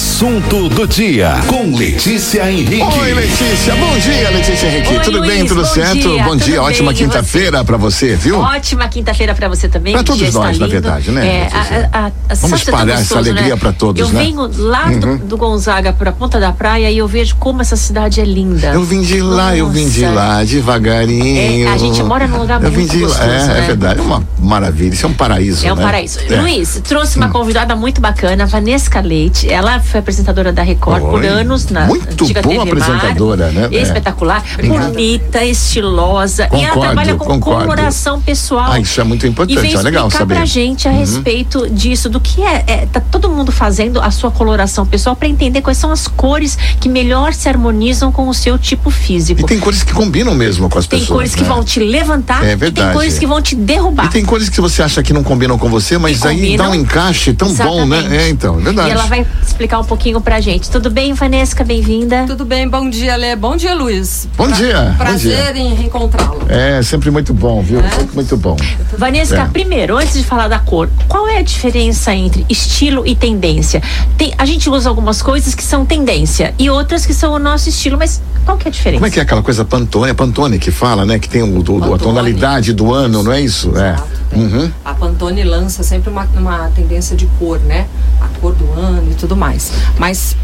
assunto do dia com Letícia Henrique. Oi, Letícia. Bom dia, Letícia Henrique. Oi, tudo Luiz, bem? Tudo bom certo? dia, bom tudo dia. Ótima quinta-feira pra você, viu? Ótima quinta-feira pra você também. Pra o todos nós, na verdade, né, É, a, a, a, Vamos tá espalhar essa gostoso, alegria né? pra todos, eu né? venho lá do, Uhum. do Gonzaga pra Ponta da Praia e eu vejo como essa cidade é linda. Eu vim de lá, eu vim de Nossa. lá, devagarinho. É, a gente mora num lugar eu vim muito de lá. gostoso, É, né? é verdade, é uma maravilha. Isso é um paraíso. É um né? paraíso. É. Hum. Luiz, trouxe uma convidada muito bacana, Vanesca Leite. Ela foi apresentadora da Record por Oi. anos na Muito antiga boa TV Mar. apresentadora, né? É. Espetacular, bonita, estilosa. e ela Concordo, trabalha com concordo. coloração pessoal. Ah, isso é muito importante, E veio é legal explicar saber. Uhum. pra gente a respeito disso, do que é, é. Tá todo mundo fazendo a sua coloração pessoal pra entender quais são as cores que melhor se harmonizam com o seu tipo físico. E tem cores que combinam mesmo com as Tem pessoas. cores que né? vão te levantar É e tem verdade. cores que vão te derrubar. E tem cores que você acha que não combinam com você, mas aí dá um encaixe tão bom, né? Exatamente. É, então, é verdade. E ela vai explicar um pouquinho pra gente. Tudo bem, Vanesca? Bem-vinda. Tudo bem, bom dia, Lê. Bom dia, Luiz. Bom dia, bom Prazer dia. em reencontrá-lo. É, sempre muito bom, viu? É? Muito bom. Vanesca, É. primeiro, antes de falar da cor, qual é a diferença entre estilo e tendência? Tem, a gente usa algumas coisas que são tendência e outras que são o nosso estilo, mas qual que é a diferença? Como é que é aquela coisa Pantone? É Pantone que fala, né? Que tem o, do- do- a tonalidade do ano, não é isso? Exato, É. Uhum. A Pantone lança sempre uma, uma tendência de cor, né? A cor do ano e tudo mais. Mas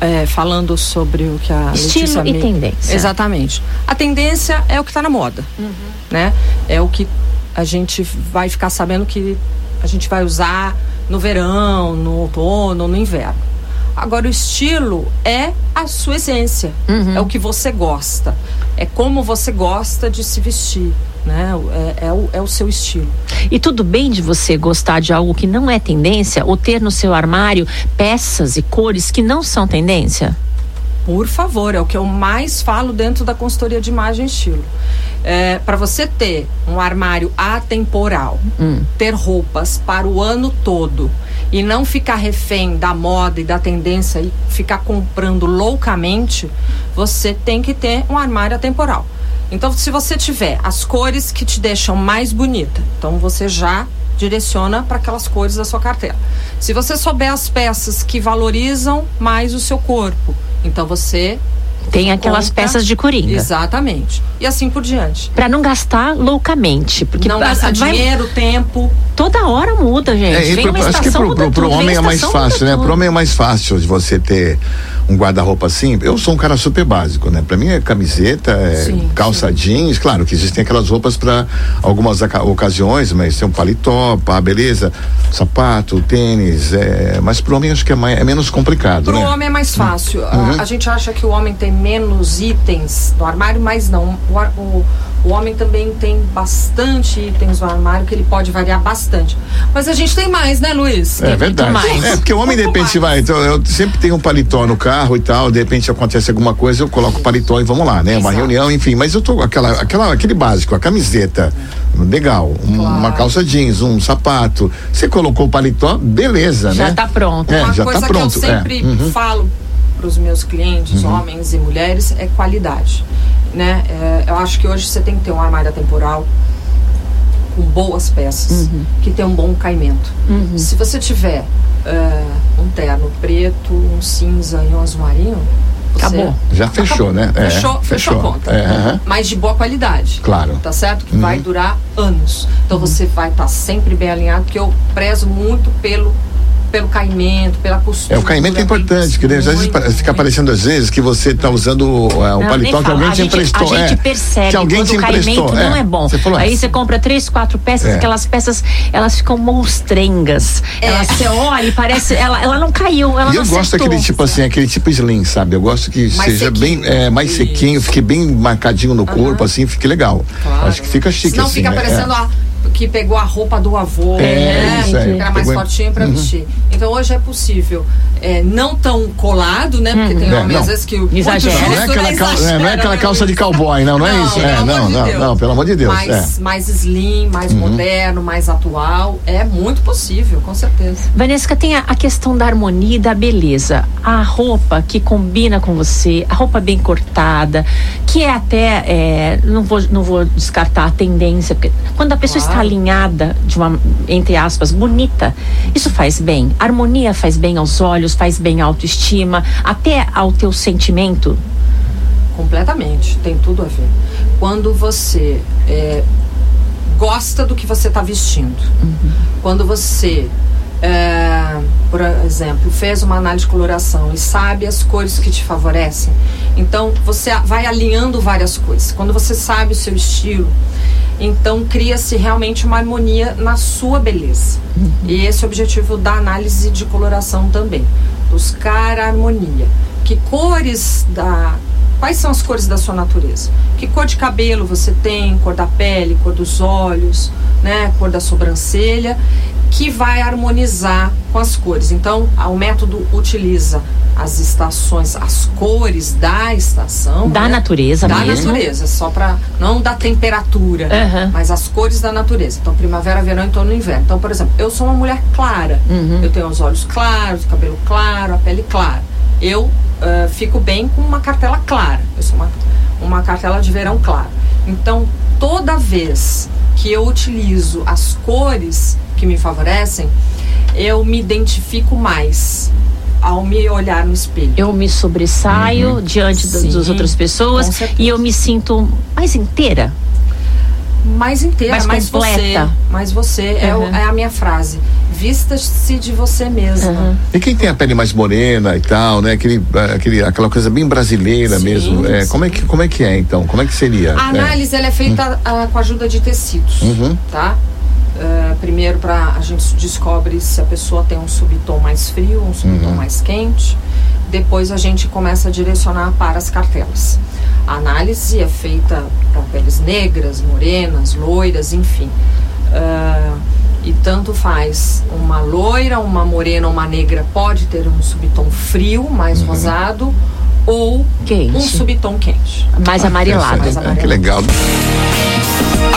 é, falando sobre o que a Estilo Letícia e me- tendência. Exatamente. A tendência é o que está na moda, né? É o que a gente vai ficar sabendo que a gente vai usar no verão, no outono, no inverno. Agora, o estilo é a sua essência, é o que você gosta, é como você gosta de se vestir, né? É, é o, é o seu estilo. E tudo bem de você gostar de algo que não é tendência ou ter no seu armário peças e cores que não são tendência? Por favor, é o que eu mais falo dentro da consultoria de imagem e estilo. É, para você ter um armário atemporal, ter roupas para o ano todo e não ficar refém da moda e da tendência e ficar comprando loucamente, você tem que ter um armário atemporal. Então, se você tiver as cores que te deixam mais bonita, então você já direciona para aquelas cores da sua cartela. Se você souber as peças que valorizam mais o seu corpo, então você Tem aquelas compra- peças de coringa. Exatamente. E assim por diante. Pra não gastar loucamente, porque não gastar vai- dinheiro, tempo. toda hora muda, gente. É, e Vem pro- uma acho que estação, pro, pro, pro homem é mais fácil, né? tudo. Pro homem é mais fácil de você ter um guarda-roupa assim. Eu sou um cara super básico, né? Pra mim é camiseta, é Sim, calça jeans. Claro que existem aquelas roupas pra algumas ocasiões, mas tem um paletó, pá, beleza, sapato, tênis. É, mas pro homem acho que é, mais, é menos complicado, Para o né? homem é mais fácil. A- Uhum. A, gente acha que o homem tem menos itens no armário, mas não. O, o, o homem também tem bastante itens no armário que ele pode variar bastante. Mas a gente tem mais, né, Luiz? É verdade. mais. É, porque o homem de repente mais. vai. Então, eu sempre tenho um paletó no carro e tal, de repente acontece alguma coisa, eu coloco o paletó e vamos lá, né? Uma Exato. reunião, enfim. Mas eu tô aquela, aquela, aquele básico, a camiseta, legal. um- Claro. Uma calça jeans, um sapato. Você colocou o paletó, beleza, Já né? tá pronto. É, Uma já tá coisa pronto, que eu é. sempre Uhum. falo para os meus clientes, homens e mulheres, é qualidade. Né? É, eu acho que hoje você tem que ter um armário atemporal com boas peças, Uhum. que tem um bom caimento. Se você tiver é, um terno preto, um cinza e um azul marinho, você- Acabou. Já fechou, né? É, Fechou, fechou, a conta. É. Mas de boa qualidade. Claro. Tá certo? Que vai durar anos. Então você vai estar sempre bem alinhado, porque eu prezo muito pelo, pelo caimento, pela costura. É, o caimento é importante, que às vezes Muito, fica muito. parecendo às vezes que você está usando é, o Não, paletó que alguém a te gente, emprestou. A gente é, percebe que alguém te o caimento emprestou. não é bom. Você falou, Aí é. você compra três, quatro peças, É. aquelas peças, elas ficam monstrengas. Elas, você olha e parece, ela, ela não caiu, ela E não eu gosto daquele tipo assim, aquele tipo slim, sabe? Eu gosto que Mais seja sequinho. bem é, mais sequinho, fique bem marcadinho no corpo, assim, fique legal. Acho que fica chique Senão assim. fica né? parecendo É. a que pegou a roupa do avô, É, né? isso aí. Que era mais Pegou- fortinho pra vestir. Então hoje é possível, é, não tão colado, né? Porque tem É, homem não. às vezes que Exagera. muito Não é aquela, né? cal- é, não é Exagera, aquela né, calça de cowboy, não, não é isso? É, não, amor de não, não, pelo amor de Deus. Mais, é. Uhum. mais slim, mais moderno, mais atual. É muito possível, com certeza. Vanessa, tem a, a questão da harmonia e da beleza. A roupa que combina com você, a roupa bem cortada, que é até, é, não, vou, não vou descartar a tendência, porque quando a pessoa Claro. Alinhada, de uma, entre aspas, bonita, isso faz bem. harmonia faz bem aos olhos, faz bem à autoestima, até ao teu sentimento. Completamente, tem tudo a ver. Quando você é, gosta do que você está vestindo, uhum. quando você é, por exemplo, fez uma análise de coloração e sabe as cores que te favorecem, então você vai alinhando várias coisas. Quando você sabe o seu estilo, então cria-se realmente uma harmonia na sua beleza. E esse é o objetivo da análise de coloração também. Buscar a harmonia. Que cores da. Quais são as cores da sua natureza? Que cor de cabelo você tem, cor da pele, cor dos olhos, né, cor da sobrancelha que vai harmonizar com as cores. Então, o método utiliza as estações, as cores da estação. Da né? natureza Da mesmo. natureza, só para não da temperatura, uhum. mas as cores da natureza. Então, primavera, verão e outono inverno. Então, por exemplo, eu sou uma mulher clara. Uhum. Eu tenho os olhos claros, o cabelo claro, a pele clara. Eu uh, fico bem com uma cartela clara. Eu sou uma, uma cartela de verão claro. Então, toda vez que eu utilizo as cores que me favorecem, eu me identifico mais ao me olhar no espelho. Eu me sobressaio uhum. diante Sim, das outras pessoas e eu me sinto mais inteira. Mais inteira, mais, mais completa. você. Mais você uhum. é, é, a minha frase. Vista-se de você mesma. Uhum. E quem tem a pele mais morena e tal, né? Aquele, aquele, aquela coisa bem brasileira sim, mesmo. É, como, é que, como é que é então? Como é que seria? A análise é. ela é feita uh, com a ajuda de tecidos, uhum. tá? Uh, primeiro para a gente descobre se a pessoa tem um subtom mais frio, um subtom uhum. mais quente. Depois a gente começa a direcionar para as cartelas. A análise é feita para peles negras, morenas, loiras, enfim. Uh, e tanto faz uma loira, uma morena, uma negra pode ter um subtom frio, mais uhum. rosado, ou quente. um subtom quente. Mais amarelado. Mais amarelado. que legal.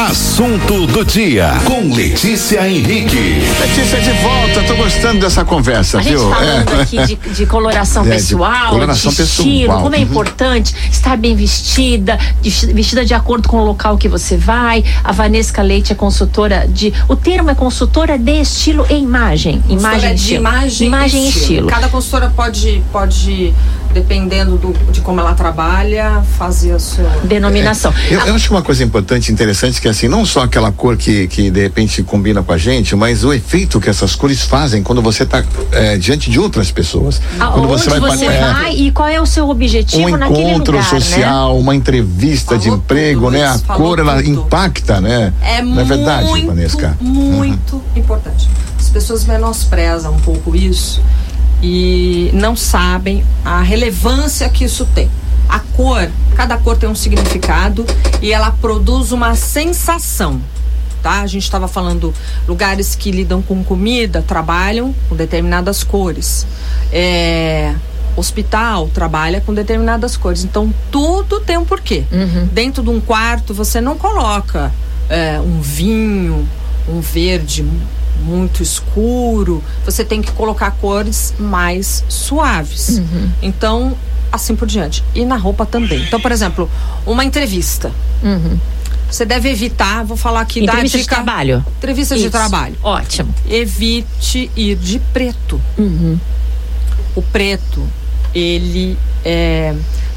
Assunto do dia com Letícia Henrique. Letícia de volta, tô gostando dessa conversa, a viu? Gente falando é. aqui de, de coloração é, pessoal, de, coloração de estilo, pessoal. como é uhum. importante estar bem vestida, vestida de acordo com o local que você vai. A Vanesca Leite é consultora de. O termo é consultora de estilo e imagem. Imagem de estilo. Imagem, imagem e estilo. estilo. Cada consultora pode, pode dependendo do, de como ela trabalha, fazer a sua denominação. É, eu, eu, acho que uma coisa importante, interessante, que assim, não só aquela cor que, que de repente combina com a gente, mas o efeito que essas cores fazem quando você está é, diante de outras pessoas. Aonde quando você vai, você vai e qual é o seu objetivo um encontro lugar, social, né? uma entrevista Falou de emprego, tudo, né? A cor ela tudo. impacta, né? É Não é verdade, muito, Vanesca? Muito uhum. importante. As pessoas menosprezam um pouco isso e não sabem a relevância que isso tem. A cor, cada cor tem um significado e ela produz uma sensação. Tá? A gente estava falando lugares que lidam com comida, trabalham com determinadas cores. É, hospital trabalha com determinadas cores. Então tudo tem um porquê. Uhum. Dentro de um quarto você não coloca é, um vinho, um verde muito escuro, você tem que colocar cores mais suaves. Uhum. Então, assim por diante. E na roupa também. Então, por exemplo, uma entrevista. Uhum. Você deve evitar, vou falar aqui entrevista da dica. de trabalho. Entrevista Isso. de trabalho. Ótimo. Evite ir de preto. Uhum. O preto, ele é,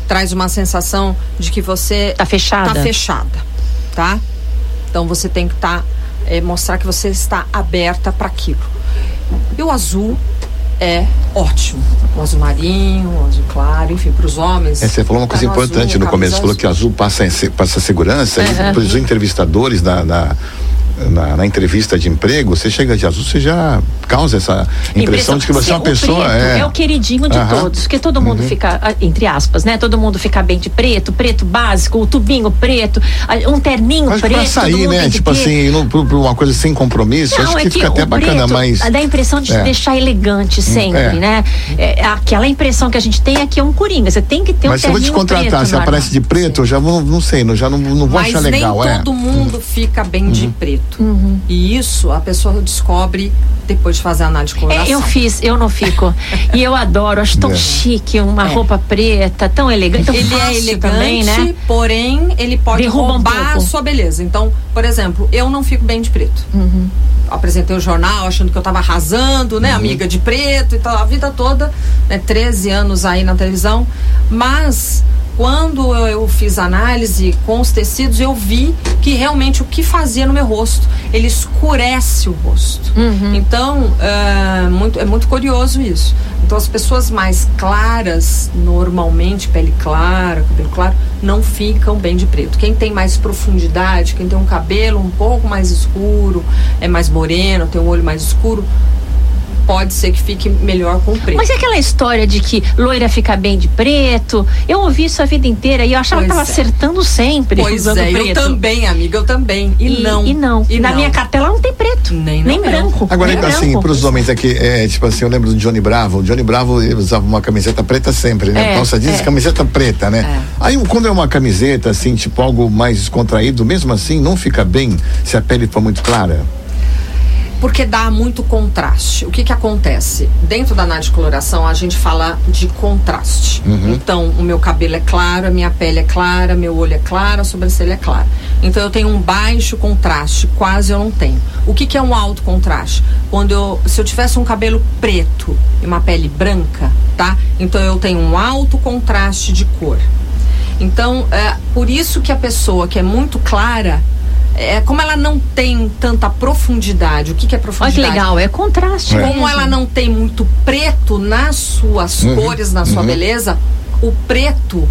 traz uma sensação de que você tá fechada. Tá fechada, tá? Então você tem que estar tá é, mostrar que você está aberta para aquilo. E o azul é ótimo. O azul marinho, o azul claro, enfim, para os homens. É, você falou uma coisa importante azul, no começo, azul. falou que azul passa, passa segurança, uhum. para os entrevistadores da, da na, na, entrevista de emprego, você chega de azul, você já causa essa impressão, impressão de que você é uma pessoa. É... é o queridinho de todos, porque todo mundo uhum. fica, ah, entre aspas, né? Todo mundo fica bem de preto, preto básico, o tubinho preto, um terninho Mas preto. Pra sair, né? Tipo assim, não, pra, uma coisa sem compromisso, Não, acho é que, que fica até bacana, mas. Dá a impressão de é. deixar elegante sempre, é. né? É, aquela impressão que a gente tem aqui é um coringa. Você tem que ter mas um. Mas se eu vou te contratar, se aparece de preto, eu já vou, não sei, já não, não vou mas achar legal. Nem todo mundo fica bem de uhum. preto preto. Uhum. E isso a pessoa descobre depois de fazer a análise de coloração. É, eu fiz, eu não fico. e eu adoro, acho tão é. chique, uma é. roupa preta, tão elegante. Tão ele é elegante, também, né? porém ele pode Derruba roubar um a sua beleza. Então, por exemplo, eu não fico bem de preto. Uhum. Apresentei o jornal achando que eu estava arrasando, né? Uhum. Amiga de preto e tal, a vida toda, né? 13 anos aí na televisão. Mas quando eu fiz análise com os tecidos, eu vi que realmente o que fazia no meu rosto, ele escurece o rosto. Uhum. Então, é muito, é muito curioso isso. Então, as pessoas mais claras, normalmente, pele clara, cabelo claro, não ficam bem de preto. Quem tem mais profundidade, quem tem um cabelo um pouco mais escuro, é mais moreno, tem um olho mais escuro, pode ser que fique melhor com preto. Mas é aquela história de que loira fica bem de preto. Eu ouvi isso a vida inteira e eu achava pois que estava é. acertando sempre. Pois é, preto. eu também, amiga, eu também. E, e não. E não. E Na não. minha cartela não tem preto. Nem, nem branco. Agora, nem assim, para os homens aqui, é, tipo assim, eu lembro do Johnny Bravo. O Johnny Bravo usava uma camiseta preta sempre, né? É, Calça jeans, é. camiseta preta, né? É. Aí quando é uma camiseta, assim, tipo algo mais descontraído, mesmo assim, não fica bem se a pele for muito clara? Porque dá muito contraste. O que que acontece? Dentro da análise de coloração, a gente fala de contraste. Uhum. Então, o meu cabelo é claro, a minha pele é clara, meu olho é claro, a sobrancelha é clara. Então, eu tenho um baixo contraste, quase eu não tenho. O que que é um alto contraste? Quando eu, se eu tivesse um cabelo preto e uma pele branca, tá? Então, eu tenho um alto contraste de cor. Então, é por isso que a pessoa que é muito clara, é, como ela não tem tanta profundidade, o que, que é profundidade? Olha que legal, é contraste. É. Como ela não tem muito preto nas suas uhum. cores, na sua uhum. beleza, o preto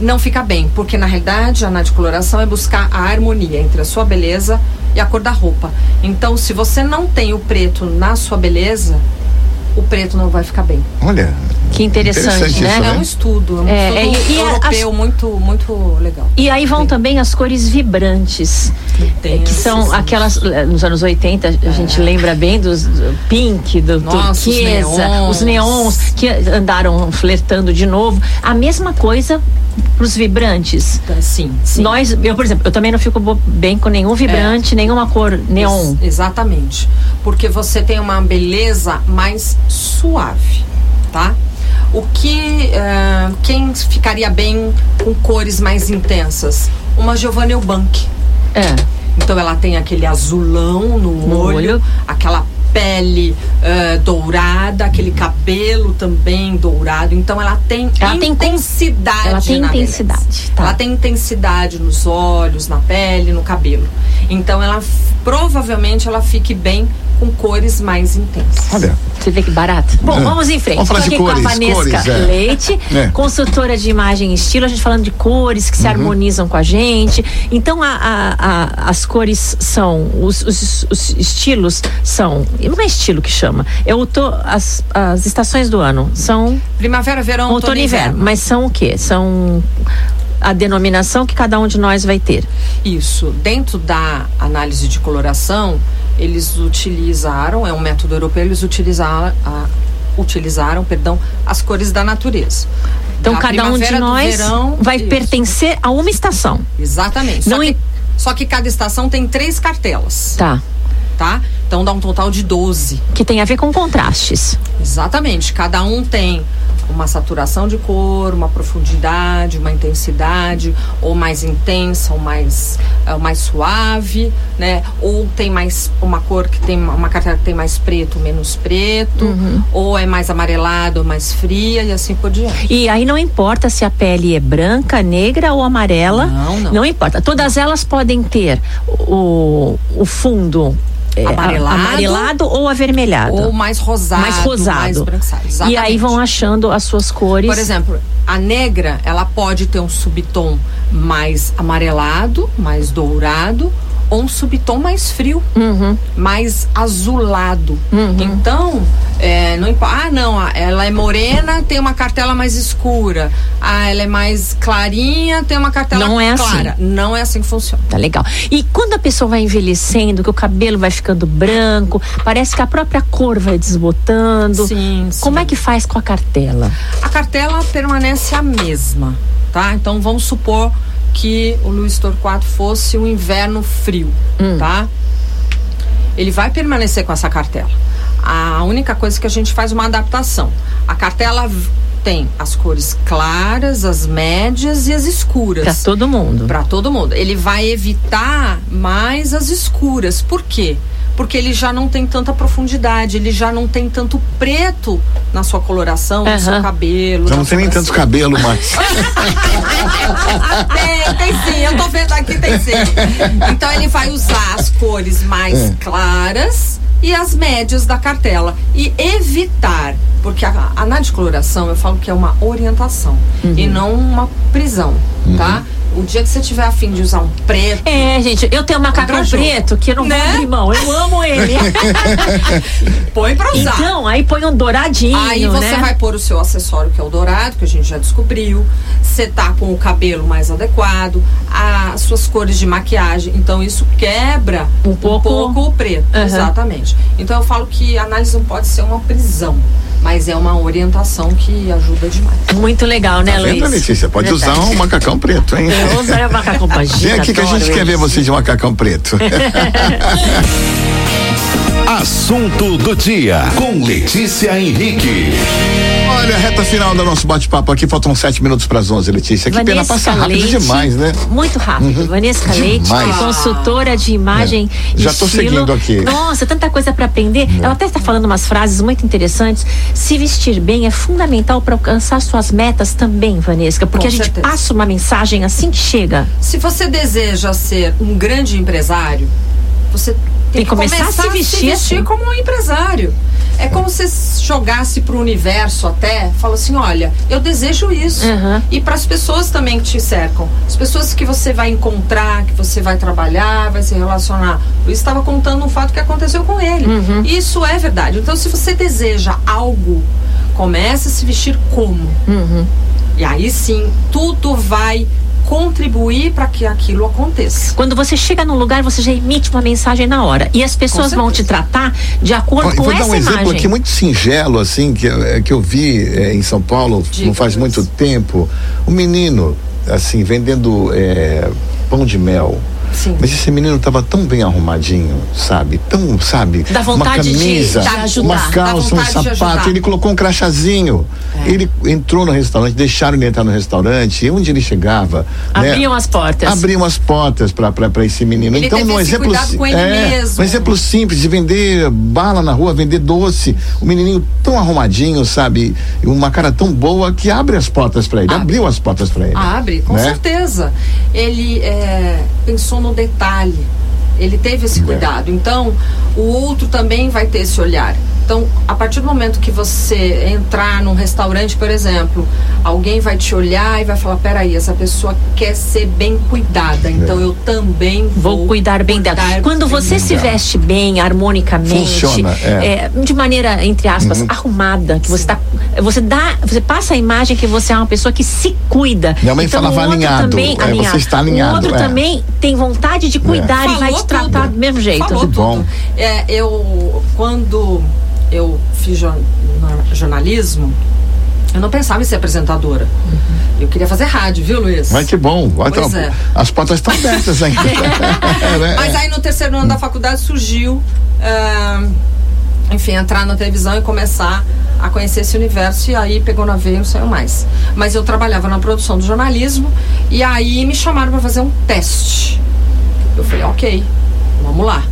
não fica bem, porque na realidade a anadicoloração é buscar a harmonia entre a sua beleza e a cor da roupa. Então, se você não tem o preto na sua beleza, o preto não vai ficar bem. Olha. Que interessante, interessante né? Isso, né? É um estudo, é um é, estudo é, e, europeu as, muito, muito legal. E aí vão Sim. também as cores vibrantes, Tem, que são aquelas, nos anos 80, a gente é. lembra bem dos do pink, do Nossa, turquesa, os neons. os neons, que andaram flertando de novo. A mesma coisa para os vibrantes. Sim, sim. Nós, eu, por exemplo, eu também não fico bem com nenhum vibrante, é. nenhuma cor neon. Ex exatamente. Porque você tem uma beleza mais suave, tá? O que uh, quem ficaria bem com cores mais intensas? Uma Giovanna Eubank. É. Então ela tem aquele azulão no, no olho, olho, aquela pele uh, dourada, aquele cabelo também dourado. Então ela tem ela intensidade. Tem, ela tem intensidade. Tá. Ela tem intensidade nos olhos, na pele, no cabelo. Então ela provavelmente ela fique bem com cores mais intensas. Olha. Você vê que barato. Bom, é. vamos em frente. Vamos falar de cores, com a Vanessa cores, é. Leite, é. consultora de imagem e estilo, a gente falando de cores que se uhum. harmonizam com a gente. Então, a, a, a, as cores são, os, os, os, estilos são, não é estilo que chama, eu tô, as, as estações do ano são... Primavera, verão, outono e inverno. Mas são o quê? São a denominação que cada um de nós vai ter. Isso. Dentro da análise de coloração, eles utilizaram, é um método europeu, eles utilizaram, a, utilizaram perdão, as cores da natureza. Então, cada um de nós verão, vai isso. pertencer a uma estação. Exatamente. Não só, que, só que cada estação tem três cartelas. Tá. Tá? Então dá um total de 12. Que tem a ver com contrastes. Exatamente. Cada um tem uma saturação de cor, uma profundidade, uma intensidade, ou mais intensa, ou mais, uh, mais suave, né? Ou tem mais uma cor que tem uma carteira que tem mais preto, menos preto, uhum. ou é mais amarelado, ou mais fria e assim por diante. E aí não importa se a pele é branca, negra ou amarela. Não, não. Não importa. Todas elas podem ter o, o fundo é, amarelado, amarelado ou avermelhado. Ou mais rosado. Mais rosado. Mais e aí vão achando as suas cores. Por exemplo, a negra, ela pode ter um subtom mais amarelado, mais dourado, ou um subtom mais frio, uhum. mais azulado. Uhum. Então, é, não Ah, não, ela é morena, tem uma cartela mais escura. Ah, ela é mais clarinha, tem uma cartela não é clara. Assim. Não é assim que funciona. Tá legal. E quando a pessoa vai envelhecendo, que o cabelo vai ficando branco, parece que a própria cor vai desbotando. Sim, sim. Como é que faz com a cartela? A cartela permanece a mesma, tá? Então vamos supor que o Luiz Torquato fosse um inverno frio, hum. tá? ele vai permanecer com essa cartela. A única coisa que a gente faz uma adaptação. A cartela tem as cores claras, as médias e as escuras. Para todo mundo. Para todo mundo. Ele vai evitar mais as escuras. Por quê? porque ele já não tem tanta profundidade, ele já não tem tanto preto na sua coloração, uhum. no seu cabelo. Já não tem nem tanto cabelo mais. tem, tem sim, eu tô vendo aqui, tem sim. Então ele vai usar as cores mais é. claras e as médias da cartela e evitar, porque a, a análise de coloração eu falo que é uma orientação uhum. e não uma prisão, uhum. tá? O dia que você tiver afim de usar um preto. É, gente, eu tenho um macacão preto que eu não né? vou abrir mão. Eu amo ele. põe pra usar. Então, aí põe um douradinho. Aí você né? vai pôr o seu acessório, que é o dourado, que a gente já descobriu. Você tá com o cabelo mais adequado, as suas cores de maquiagem. Então, isso quebra um pouco, um pouco o preto. Uhum. Exatamente. Então, eu falo que a análise não pode ser uma prisão mas é uma orientação que ajuda demais. Muito legal, né, tá Luiz? Vendo, Letícia? Pode usar um macacão preto, hein? Eu usar o macacão pra Vem aqui que a gente quer ver você de macacão preto. Assunto do dia com Letícia Henrique. Olha, reta final do nosso bate-papo aqui, faltam sete minutos para as onze, Letícia. Que Vanessa pena passar rápido Leite, demais, né? Muito rápido. Uhum. Vanessa Leite, consultora de imagem. É. Já estou seguindo aqui. Nossa, tanta coisa para aprender. É. Ela até está falando umas frases muito interessantes. Se vestir bem é fundamental para alcançar suas metas também, Vanessa, porque Com a gente certeza. passa uma mensagem assim que chega. Se você deseja ser um grande empresário, você tem, que começar, começar, a se vestir, se vestir assim. como um empresário. É como se jogasse para o universo até, fala assim, olha, eu desejo isso. Uhum. E para as pessoas também que te cercam, as pessoas que você vai encontrar, que você vai trabalhar, vai se relacionar. Eu estava contando um fato que aconteceu com ele. Uhum. Isso é verdade. Então, se você deseja algo, comece a se vestir como. Uhum. E aí sim, tudo vai contribuir para que aquilo aconteça. Quando você chega num lugar, você já emite uma mensagem na hora. E as pessoas vão te tratar de acordo Ó, com essa imagem. Vou dar um exemplo aqui muito singelo, assim, que, é, que eu vi é, em São Paulo Diga não faz muito tempo. Um menino, assim, vendendo é, pão de mel. Sim. Mas esse menino estava tão bem arrumadinho, sabe? Tão, sabe? Da vontade uma camisa, de, de ajudar. uma calça, um sapato. Ele colocou um crachazinho. É. Ele entrou no restaurante, deixaram ele entrar no restaurante. E onde ele chegava? Né? Abriam né? as portas. Abriam as portas para esse menino. Ele então, um exemplo, é, um exemplo simples de vender bala na rua, vender doce. O menininho tão arrumadinho, sabe? Uma cara tão boa que abre as portas para ele. Abre. Abriu as portas para ele. Abre, com né? certeza. Ele é, pensou no detalhe. Ele teve esse é. cuidado. Então, o outro também vai ter esse olhar. Então, a partir do momento que você entrar num restaurante, por exemplo, alguém vai te olhar e vai falar: peraí, essa pessoa quer ser bem cuidada, então eu também vou, vou cuidar bem cuidar dela. Quando você se veste bem, harmonicamente, Funciona, é. É, de maneira, entre aspas, uhum. arrumada, que você tá, você dá, você passa a imagem que você é uma pessoa que se cuida. Minha mãe então, falava alinhado, também, é, alinhado. Você está alinhado. O outro é. também tem vontade de cuidar e vai te tratar do mesmo jeito. Falou que bom. É, eu, quando eu fiz jornalismo, eu não pensava em ser apresentadora. Uhum. Eu queria fazer rádio, viu, Luiz? Mas que bom. Então, é. As portas estão abertas ainda. é, Mas aí no terceiro ano da faculdade surgiu, uh, enfim, entrar na televisão e começar a conhecer esse universo. E aí pegou na veia e não saiu mais. Mas eu trabalhava na produção do jornalismo e aí me chamaram para fazer um teste. Eu falei, ok, vamos lá.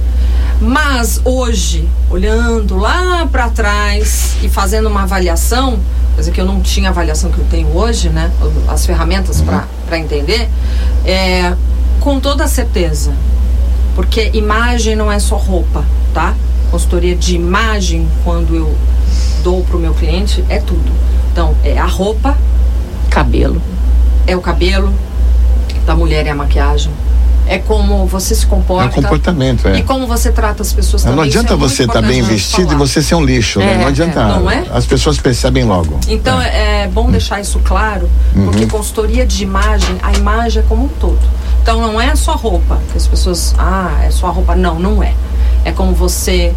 Mas hoje, olhando lá para trás e fazendo uma avaliação, coisa que eu não tinha avaliação que eu tenho hoje, né? As ferramentas uhum. para entender, é, com toda certeza. Porque imagem não é só roupa, tá? Consultoria de imagem, quando eu dou para o meu cliente, é tudo. Então, é a roupa, cabelo. É o cabelo, da mulher é a maquiagem é como você se comporta. É o comportamento, é. E como você trata as pessoas também. Não adianta é você estar tá bem vestido falar. e você ser um lixo, né? é, né? Não adianta. É, não é? As pessoas percebem logo. Então é, é bom deixar isso claro, uhum. porque consultoria de imagem, a imagem é como um todo. Então não é só roupa, que as pessoas, ah, é só roupa. Não, não é. É como você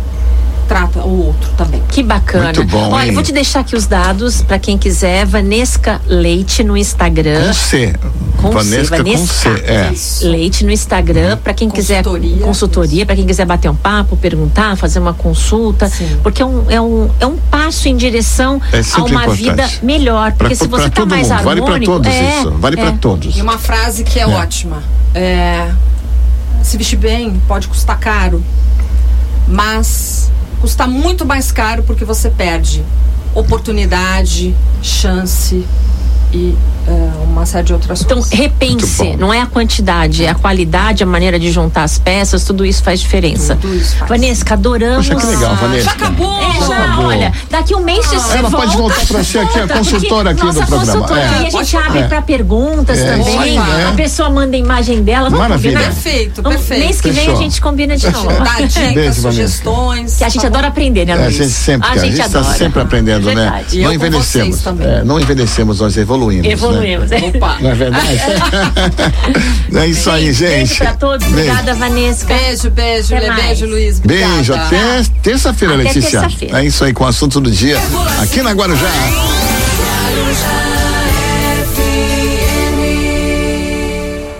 trata o outro também. Que bacana. Muito bom, Olha, hein? vou te deixar aqui os dados para quem quiser. Vanesca Leite no Instagram. Com C. com Vanesca, C, Vanesca com C, é. Leite no Instagram para quem quiser consultoria, para quem quiser bater um papo, perguntar, fazer uma consulta, Sim. porque é um, é, um, é um passo em direção é a uma importante. vida melhor, porque pra, se você está mais mundo. harmônico, vale para todos é, isso, vale para todos. E uma frase que é, é. ótima, é, se vestir bem pode custar caro, mas custa muito mais caro porque você perde oportunidade, chance e uma série de outras então, coisas. Então, repense, não é a quantidade, é a qualidade, a maneira de juntar as peças, tudo isso faz diferença. Tudo isso faz. Vanessa, adoramos. Poxa, que legal, Vanessa. Já acabou! É, já, acabou. olha, daqui um mês ah, você Ela volta, pode voltar para ser aqui a consultora aqui do programa. É. E a gente abre é. para perguntas é, também. É. A pessoa manda a imagem dela. Vamos Maravilha. combinar? Perfeito, perfeito. Mês que vem a gente combina de novo. Dá dicas, sugestões. Que a gente tá adora aprender, né, Luiz? A gente sempre, a gente está sempre aprendendo, né? Não envelhecemos. Não envelhecemos, nós evoluímos. Evoluímos. Opa. Não é verdade? é isso aí, gente. Beijo pra todos. Obrigada, Vanessa. Beijo, beijo. Até beijo, Luiz. Obrigada. Beijo. Até terça-feira, Letícia. Terça é isso aí com o assunto do dia aqui na Guarujá. Guarujá.